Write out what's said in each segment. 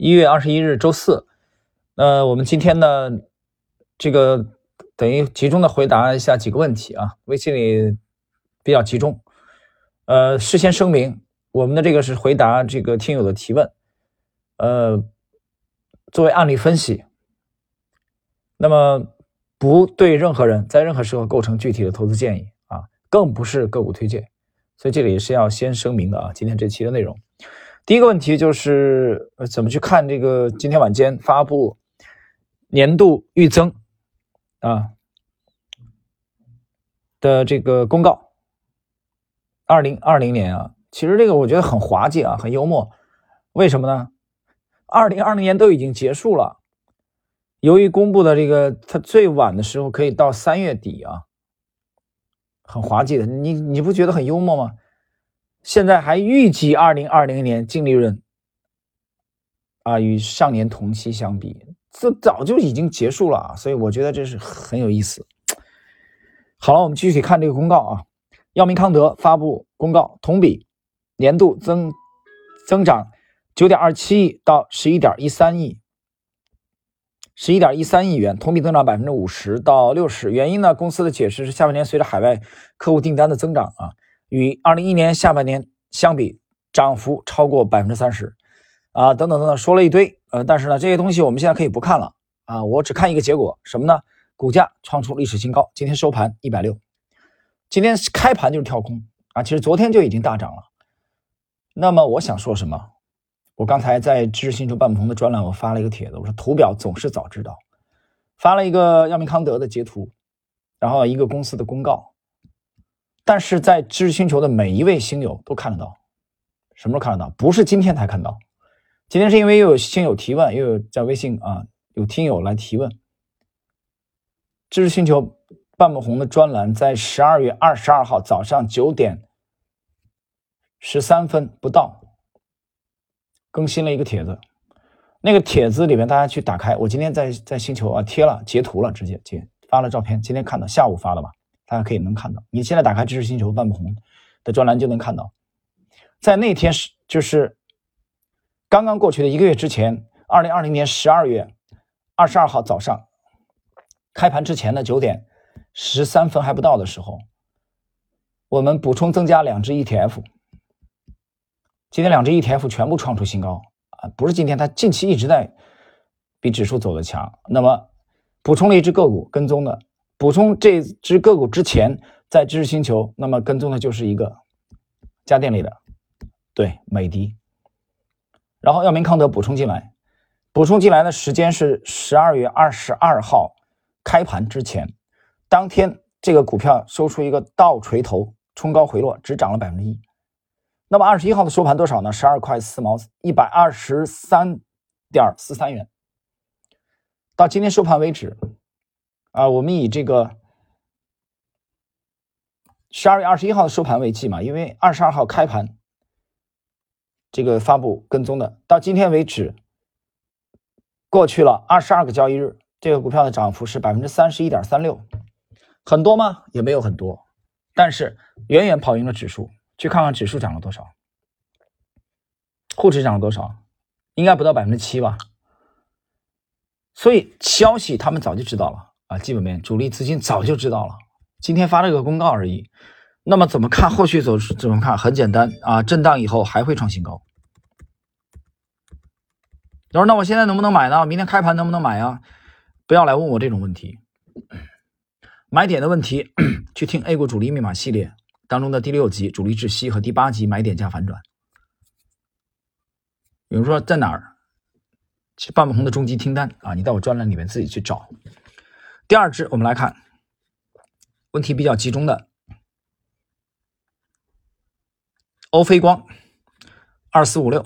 一月二十一日周四，呃，我们今天呢，这个等于集中的回答一下几个问题啊，微信里比较集中。呃，事先声明，我们的这个是回答这个听友的提问，呃，作为案例分析，那么不对任何人在任何时候构成具体的投资建议啊，更不是个股推荐，所以这里是要先声明的啊。今天这期的内容。第一个问题就是呃，怎么去看这个今天晚间发布年度预增啊的这个公告？二零二零年啊，其实这个我觉得很滑稽啊，很幽默。为什么呢？二零二零年都已经结束了，由于公布的这个，它最晚的时候可以到三月底啊，很滑稽的。你你不觉得很幽默吗？现在还预计二零二零年净利润啊与上年同期相比，这早就已经结束了啊，所以我觉得这是很有意思。好了，我们继续看这个公告啊，药明康德发布公告，同比年度增增长九点二七亿到十一点一三亿，十一点一三亿元，同比增长百分之五十到六十。原因呢，公司的解释是下半年随着海外客户订单的增长啊。与二零一年下半年相比，涨幅超过百分之三十，啊，等等等等，说了一堆，呃，但是呢，这些东西我们现在可以不看了，啊，我只看一个结果，什么呢？股价创出历史新高，今天收盘一百六，今天开盘就是跳空，啊，其实昨天就已经大涨了。那么我想说什么？我刚才在知识星球半鹏的专栏，我发了一个帖子，我说图表总是早知道，发了一个药明康德的截图，然后一个公司的公告。但是在知识星球的每一位星友都看得到，什么时候看得到？不是今天才看到，今天是因为又有星友提问，又有在微信啊有听友来提问。知识星球半木红的专栏在十二月二十二号早上九点十三分不到更新了一个帖子，那个帖子里面大家去打开，我今天在在星球啊贴了截图了，直接截发了照片，今天看到下午发的吧。大家可以能看到，你现在打开知识星球半不红的专栏就能看到，在那天是就是刚刚过去的一个月之前，二零二零年十二月二十二号早上开盘之前的九点十三分还不到的时候，我们补充增加两只 ETF，今天两只 ETF 全部创出新高啊！不是今天，它近期一直在比指数走的强。那么补充了一只个股跟踪的。补充这只个股之前，在知识星球，那么跟踪的就是一个家电类的，对，美的。然后药明康德补充进来，补充进来的时间是十二月二十二号开盘之前，当天这个股票收出一个倒锤头，冲高回落，只涨了百分之一。那么二十一号的收盘多少呢？十二块四毛，一百二十三点四三元。到今天收盘为止。啊，我们以这个十二月二十一号的收盘为计嘛，因为二十二号开盘这个发布跟踪的，到今天为止过去了二十二个交易日，这个股票的涨幅是百分之三十一点三六，很多吗？也没有很多，但是远远跑赢了指数。去看看指数涨了多少，沪指涨了多少？应该不到百分之七吧。所以消息他们早就知道了。啊，基本面主力资金早就知道了，今天发了个公告而已。那么怎么看后续走？怎么看？很简单啊，震荡以后还会创新高。他说：“那我现在能不能买呢？明天开盘能不能买啊？”不要来问我这种问题。买点的问题，去听 A 股主力密码系列当中的第六集主力窒息和第八集买点加反转。比如说在哪儿？去半不红的终极听单啊，你到我专栏里面自己去找。第二支，我们来看问题比较集中的欧菲光二四五六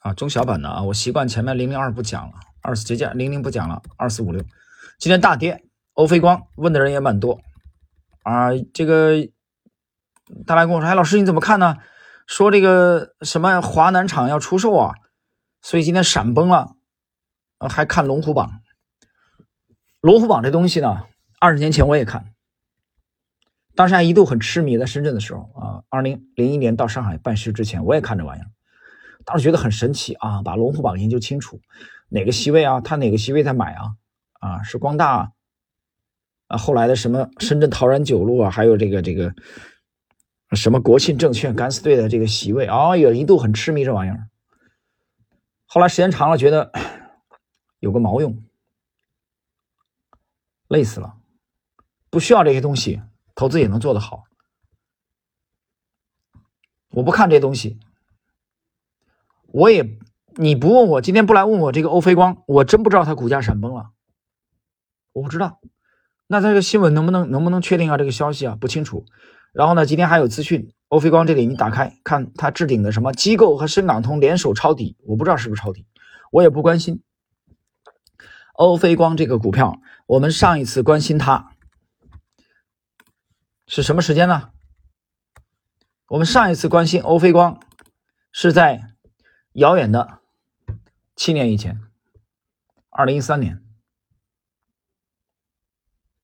啊，中小板的啊，我习惯前面零零二不讲了，二四节假零零不讲了，二四五六今天大跌，欧菲光问的人也蛮多啊，这个他来跟我说，哎，老师你怎么看呢？说这个什么华南厂要出售啊，所以今天闪崩了。还看龙虎榜，龙虎榜这东西呢，二十年前我也看，当时还一度很痴迷，在深圳的时候啊，二零零一年到上海办事之前，我也看这玩意儿。当时觉得很神奇啊，把龙虎榜研究清楚，哪个席位啊，他哪个席位在买啊？啊，是光大啊，后来的什么深圳陶然九路啊，还有这个这个什么国信证券敢死队的这个席位啊，有一度很痴迷这玩意儿。后来时间长了，觉得有个毛用，累死了，不需要这些东西，投资也能做得好。我不看这东西，我也你不问我，今天不来问我这个欧菲光，我真不知道它股价闪崩了，我不知道。那这个新闻能不能能不能确定啊？这个消息啊不清楚。然后呢，今天还有资讯。欧菲光这里，你打开看，它置顶的什么机构和深港通联手抄底，我不知道是不是抄底，我也不关心。欧菲光这个股票，我们上一次关心它是什么时间呢？我们上一次关心欧菲光是在遥远的七年以前，二零一三年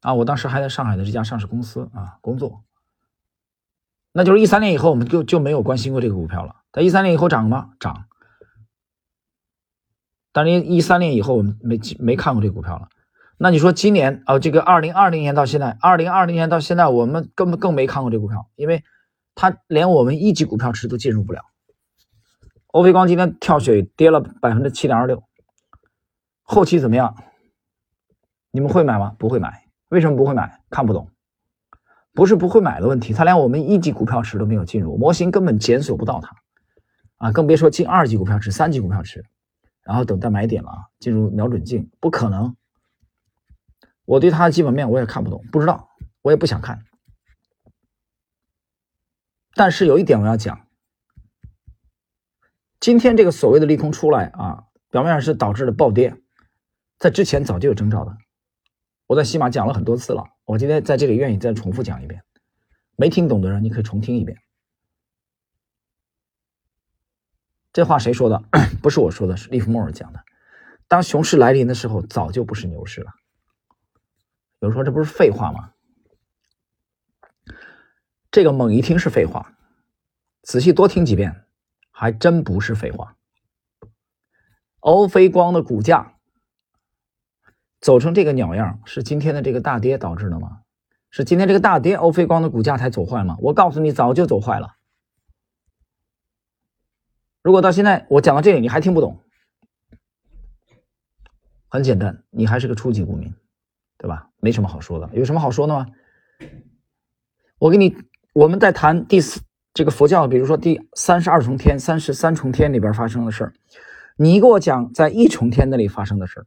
啊，我当时还在上海的这家上市公司啊工作。那就是一三年以后，我们就就没有关心过这个股票了。在一三年以后涨吗？涨。但是一三年以后，我们没没看过这股票了。那你说今年啊，这个二零二零年到现在，二零二零年到现在，我们根本更没看过这股票，因为它连我们一级股票池都进入不了。欧菲光今天跳水跌了百分之七点二六，后期怎么样？你们会买吗？不会买。为什么不会买？看不懂。不是不会买的问题，它连我们一级股票池都没有进入，模型根本检索不到它，啊，更别说进二级股票池、三级股票池，然后等待买点了，进入瞄准镜，不可能。我对它的基本面我也看不懂，不知道，我也不想看。但是有一点我要讲，今天这个所谓的利空出来啊，表面上是导致了暴跌，在之前早就有征兆的，我在西马讲了很多次了。我今天在这里愿意再重复讲一遍，没听懂的人你可以重听一遍。这话谁说的？不是我说的，是利弗莫尔讲的。当熊市来临的时候，早就不是牛市了。有人说这不是废话吗？这个猛一听是废话，仔细多听几遍，还真不是废话。欧菲光的股价。走成这个鸟样，是今天的这个大跌导致的吗？是今天这个大跌，欧菲光的股价才走坏吗？我告诉你，早就走坏了。如果到现在我讲到这里你还听不懂，很简单，你还是个初级股民，对吧？没什么好说的，有什么好说的吗？我给你，我们在谈第四这个佛教，比如说第三十二重天、三十三重天里边发生的事儿，你给我讲在一重天那里发生的事儿。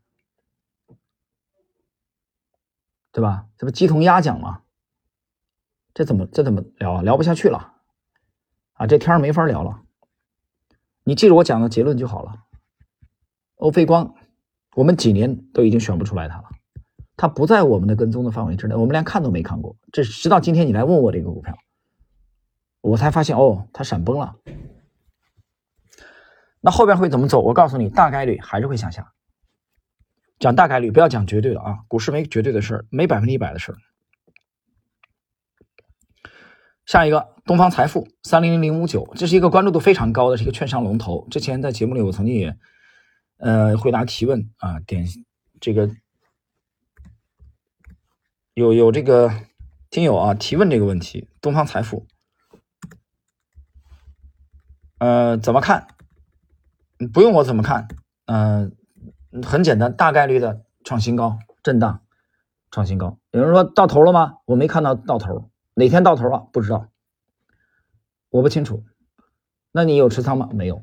对吧？这不鸡同鸭讲吗？这怎么这怎么聊啊？聊不下去了啊！这天没法聊了。你记住我讲的结论就好了。欧菲光，我们几年都已经选不出来它了，它不在我们的跟踪的范围之内，我们连看都没看过。这直到今天你来问我这个股票，我才发现哦，它闪崩了。那后边会怎么走？我告诉你，大概率还是会向下。讲大概率，不要讲绝对的啊！股市没绝对的事儿，没百分之一百的事儿。下一个，东方财富三零零零五九，这是一个关注度非常高的，是一个券商龙头。之前在节目里，我曾经也呃回答提问啊，点这个有有这个听友啊提问这个问题，东方财富，呃，怎么看？不用我怎么看，嗯。很简单，大概率的创新高，震荡，创新高。有人说到头了吗？我没看到到头，哪天到头了？不知道，我不清楚。那你有持仓吗？没有。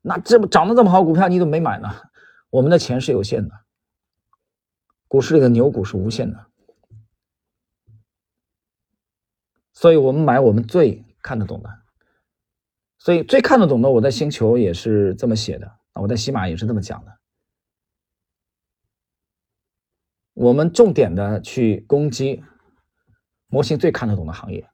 那这不涨得这么好股票，你怎么没买呢？我们的钱是有限的，股市里的牛股是无限的，所以我们买我们最看得懂的。所以最看得懂的，我在星球也是这么写的啊，我在喜马也是这么讲的。我们重点的去攻击模型最看得懂的行业。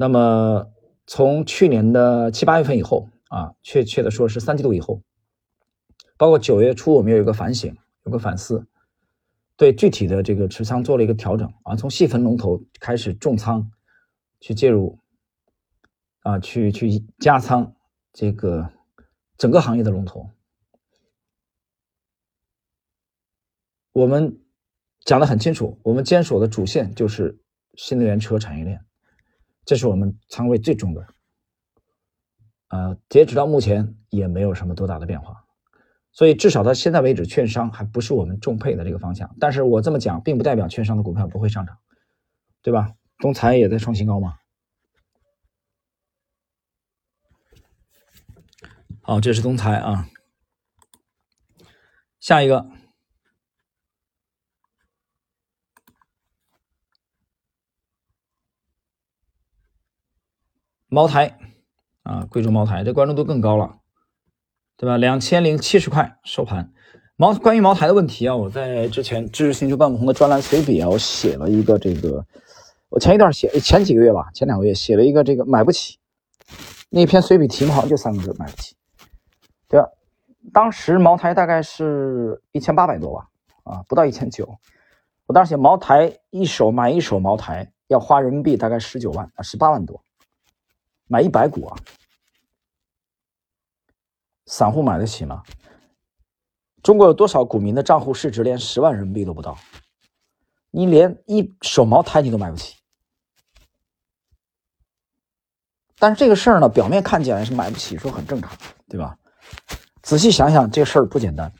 那么从去年的七八月份以后啊，确切的说是三季度以后，包括九月初我们有一个反省，有个反思，对具体的这个持仓做了一个调整啊，从细分龙头开始重仓去介入啊，去去加仓这个整个行业的龙头。我们讲的很清楚，我们坚守的主线就是新能源车产业链，这是我们仓位最重的。呃，截止到目前也没有什么多大的变化，所以至少到现在为止，券商还不是我们重配的这个方向。但是我这么讲，并不代表券商的股票不会上涨，对吧？中财也在创新高嘛。好，这是东财啊，下一个。茅台啊，贵州茅台这关注度更高了，对吧？两千零七十块收盘。茅关于茅台的问题啊，我在之前知识星球半不红的专栏随笔啊，我写了一个这个，我前一段写前几个月吧，前两个月写了一个这个买不起那篇随笔题目好像就三个字，买不起，对吧？当时茅台大概是一千八百多吧，啊，不到一千九。我当时写茅台一手买一手茅台要花人民币大概十九万啊，十八万多。买一百股啊，散户买得起吗？中国有多少股民的账户市值连十万人民币都不到？你连一手茅台你都买不起。但是这个事儿呢，表面看起来是买不起，说很正常，对吧？仔细想想，这事儿不简单。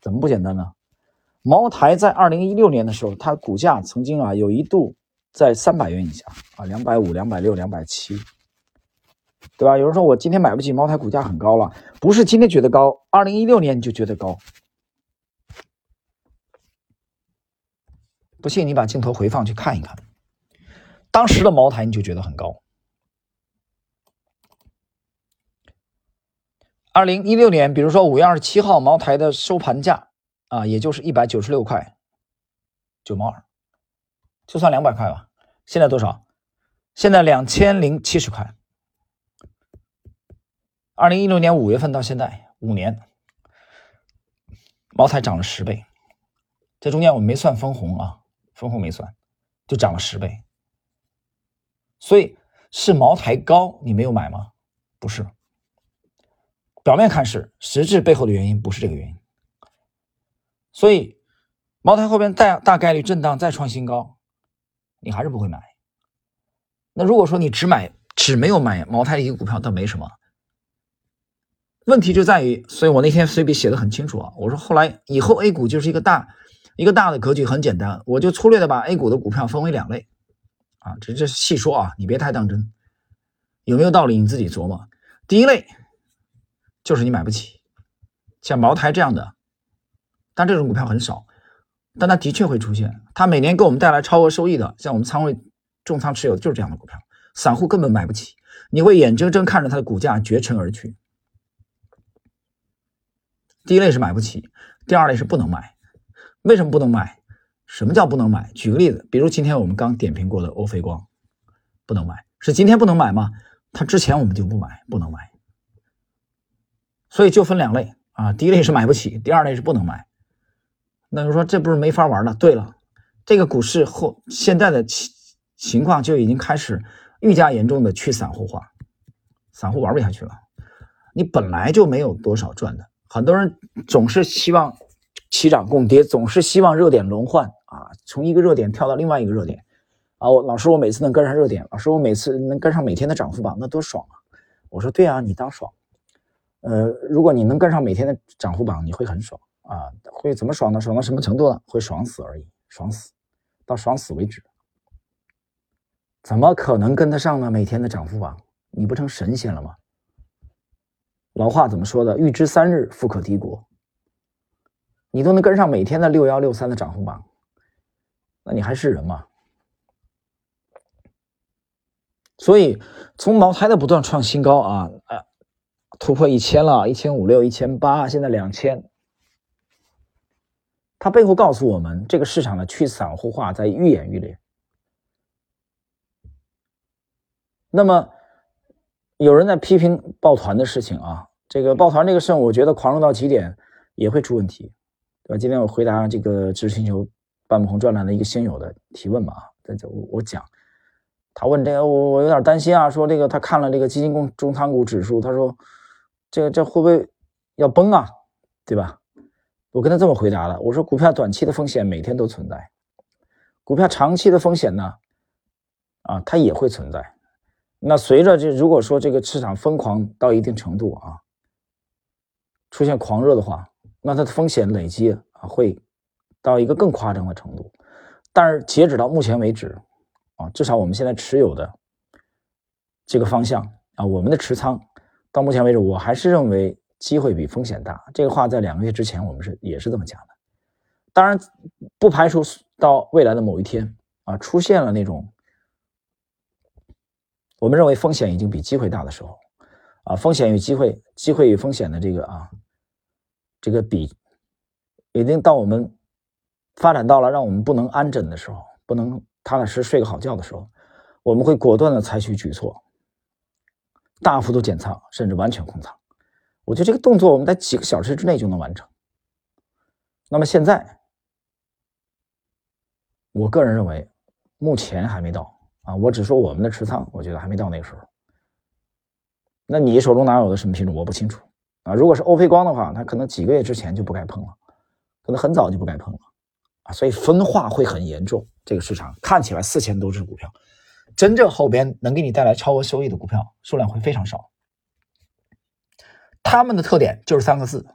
怎么不简单呢？茅台在二零一六年的时候，它股价曾经啊有一度在三百元以下啊，两百五、两百六、两百七。对吧？有人说我今天买不起茅台，股价很高了，不是今天觉得高，二零一六年你就觉得高。不信你把镜头回放去看一看，当时的茅台你就觉得很高。二零一六年，比如说五月二十七号，茅台的收盘价啊，也就是一百九十六块九毛二，就算两百块吧。现在多少？现在两千零七十块。二零一六年五月份到现在五年，茅台涨了十倍，这中间我没算分红啊，分红没算，就涨了十倍。所以是茅台高，你没有买吗？不是，表面看是，实质背后的原因不是这个原因。所以茅台后边大大概率震荡再创新高，你还是不会买。那如果说你只买只没有买茅台的一个股票，倒没什么。问题就在于，所以我那天随笔写的很清楚啊。我说后来以后 A 股就是一个大一个大的格局，很简单，我就粗略的把 A 股的股票分为两类啊，这这细说啊，你别太当真，有没有道理你自己琢磨。第一类就是你买不起，像茅台这样的，但这种股票很少，但它的确会出现，它每年给我们带来超额收益的，像我们仓位重仓持有的就是这样的股票，散户根本买不起，你会眼睁睁看着它的股价绝尘而去。第一类是买不起，第二类是不能买。为什么不能买？什么叫不能买？举个例子，比如今天我们刚点评过的欧菲光，不能买，是今天不能买吗？它之前我们就不买，不能买。所以就分两类啊，第一类是买不起，第二类是不能买。那就说这不是没法玩了？对了，这个股市后现在的情情况就已经开始愈加严重的去散户化，散户玩不下去了。你本来就没有多少赚的。很多人总是希望齐涨共跌，总是希望热点轮换啊，从一个热点跳到另外一个热点啊。我老师，我每次能跟上热点，老师，我每次能跟上每天的涨幅榜，那多爽啊！我说对啊，你当爽。呃，如果你能跟上每天的涨幅榜，你会很爽啊。会怎么爽呢？爽到什么程度呢？会爽死而已，爽死，到爽死为止。怎么可能跟得上呢？每天的涨幅榜，你不成神仙了吗？老话怎么说的？欲知三日，富可敌国。你都能跟上每天的六幺六三的涨幅榜，那你还是人吗？所以，从茅台的不断创新高啊，突破一千了，一千五六、一千八，现在两千，它背后告诉我们，这个市场的去散户化在愈演愈烈。那么。有人在批评抱团的事情啊，这个抱团这个事，我觉得狂热到极点也会出问题，对吧？今天我回答这个知识星球半不红专栏的一个新友的提问嘛，在这我我讲，他问这个我我有点担心啊，说这个他看了这个基金公中仓股指数，他说这这会不会要崩啊，对吧？我跟他这么回答了，我说股票短期的风险每天都存在，股票长期的风险呢，啊，它也会存在。那随着这如果说这个市场疯狂到一定程度啊，出现狂热的话，那它的风险累积啊会到一个更夸张的程度。但是截止到目前为止啊，至少我们现在持有的这个方向啊，我们的持仓到目前为止，我还是认为机会比风险大。这个话在两个月之前我们是也是这么讲的。当然不排除到未来的某一天啊，出现了那种我们认为风险已经比机会大的时候啊，风险与机会、机会与风险的这个啊这个比已经到我们。发展到了让我们不能安枕的时候，不能踏踏实实睡个好觉的时候，我们会果断的采取举措，大幅度减仓，甚至完全空仓。我觉得这个动作我们在几个小时之内就能完成。那么现在，我个人认为，目前还没到啊。我只说我们的持仓，我觉得还没到那个时候。那你手中哪有的什么品种，我不清楚啊。如果是欧菲光的话，它可能几个月之前就不该碰了，可能很早就不该碰了啊。所以分化会很严重，这个市场看起来四千多只股票，真正后边能给你带来超额收益的股票数量会非常少。他们的特点就是三个字：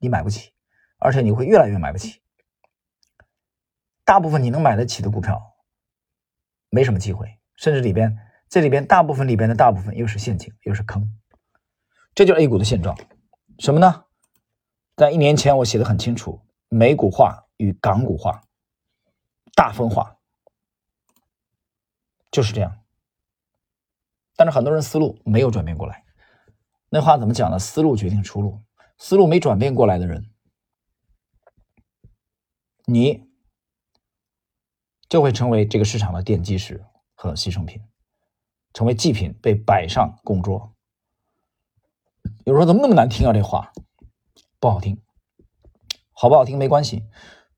你买不起，而且你会越来越买不起。大部分你能买得起的股票，没什么机会，甚至里边这里边大部分里边的大部分又是陷阱，又是坑。这就是 A 股的现状。什么呢？在一年前我写的很清楚，美股化。与港股化大分化就是这样，但是很多人思路没有转变过来。那话怎么讲呢？思路决定出路，思路没转变过来的人，你就会成为这个市场的奠基石和牺牲品，成为祭品被摆上供桌。有人说怎么那么难听啊？这话不好听，好不好听没关系。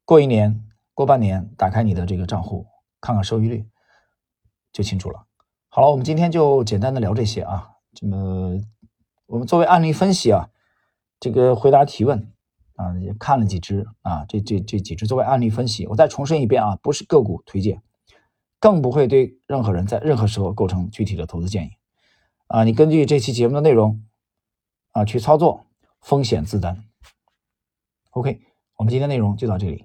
过一年，过半年，打开你的这个账户，看看收益率，就清楚了。好了，我们今天就简单的聊这些啊。这么，我们作为案例分析啊，这个回答提问啊，也看了几只啊，这这这几只作为案例分析。我再重申一遍啊，不是个股推荐，更不会对任何人在任何时候构成具体的投资建议啊。你根据这期节目的内容啊去操作，风险自担。OK，我们今天内容就到这里。